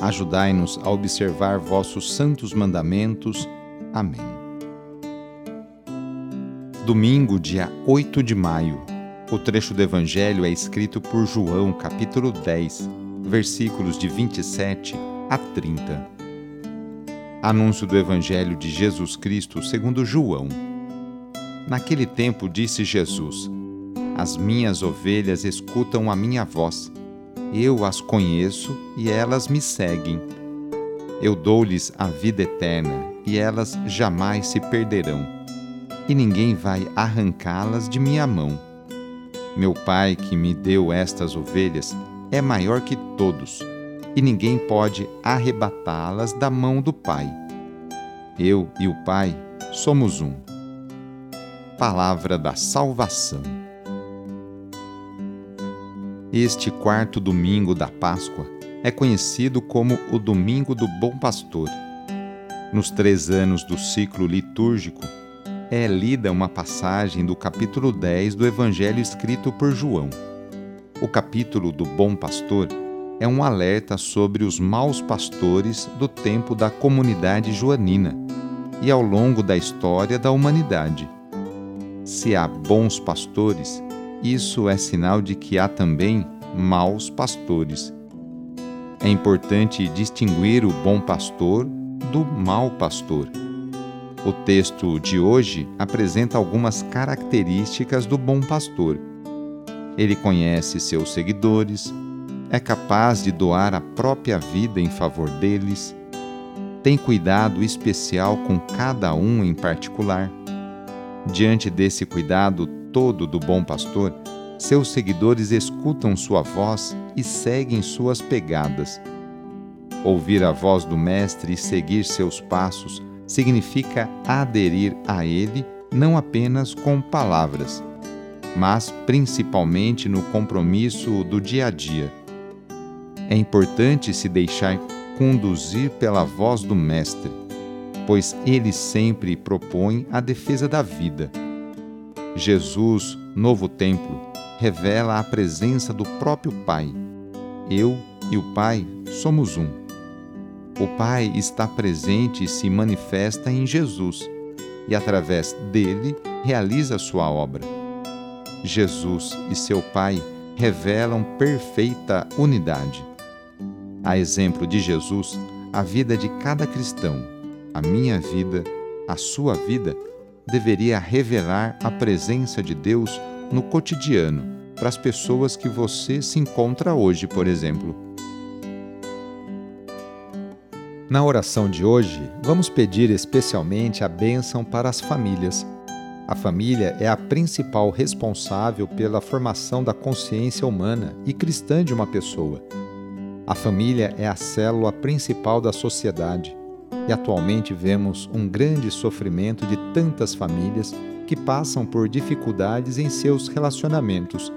Ajudai-nos a observar vossos santos mandamentos. Amém. Domingo, dia 8 de maio. O trecho do Evangelho é escrito por João, capítulo 10, versículos de 27 a 30. Anúncio do Evangelho de Jesus Cristo segundo João. Naquele tempo disse Jesus: As minhas ovelhas escutam a minha voz eu as conheço e elas me seguem. Eu dou-lhes a vida eterna e elas jamais se perderão, e ninguém vai arrancá-las de minha mão. Meu Pai, que me deu estas ovelhas, é maior que todos, e ninguém pode arrebatá-las da mão do Pai. Eu e o Pai somos um. Palavra da Salvação. Este quarto domingo da Páscoa é conhecido como o Domingo do Bom Pastor. Nos três anos do ciclo litúrgico, é lida uma passagem do capítulo 10 do Evangelho escrito por João. O capítulo do Bom Pastor é um alerta sobre os maus pastores do tempo da comunidade joanina e ao longo da história da humanidade. Se há bons pastores, isso é sinal de que há também maus pastores. É importante distinguir o bom pastor do mau pastor. O texto de hoje apresenta algumas características do bom pastor. Ele conhece seus seguidores, é capaz de doar a própria vida em favor deles, tem cuidado especial com cada um em particular. Diante desse cuidado todo do bom pastor, seus seguidores escutam sua voz e seguem suas pegadas. Ouvir a voz do Mestre e seguir seus passos significa aderir a ele não apenas com palavras, mas principalmente no compromisso do dia a dia. É importante se deixar conduzir pela voz do Mestre, pois ele sempre propõe a defesa da vida Jesus, novo templo, revela a presença do próprio Pai. Eu e o Pai somos um. O Pai está presente e se manifesta em Jesus, e através dele realiza sua obra. Jesus e seu Pai revelam perfeita unidade. A exemplo de Jesus, a vida de cada cristão, a minha vida, a sua vida, deveria revelar a presença de Deus no cotidiano, para as pessoas que você se encontra hoje, por exemplo. Na oração de hoje, vamos pedir especialmente a bênção para as famílias. A família é a principal responsável pela formação da consciência humana e cristã de uma pessoa. A família é a célula principal da sociedade e atualmente vemos um grande sofrimento de tantas famílias que passam por dificuldades em seus relacionamentos.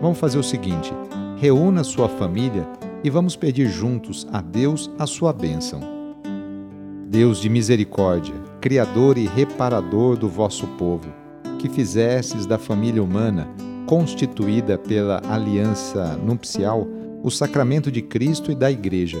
Vamos fazer o seguinte: reúna sua família e vamos pedir juntos a Deus a sua bênção. Deus de misericórdia, Criador e reparador do vosso povo, que fizestes da família humana, constituída pela aliança nupcial, o sacramento de Cristo e da Igreja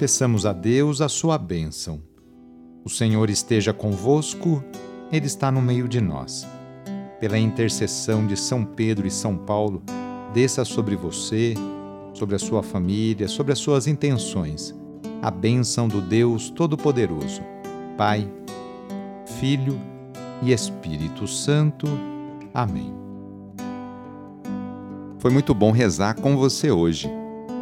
Peçamos a Deus a sua bênção. O Senhor esteja convosco, Ele está no meio de nós. Pela intercessão de São Pedro e São Paulo, desça sobre você, sobre a sua família, sobre as suas intenções, a bênção do Deus Todo-Poderoso, Pai, Filho e Espírito Santo. Amém. Foi muito bom rezar com você hoje.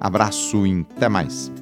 Abraço e até mais!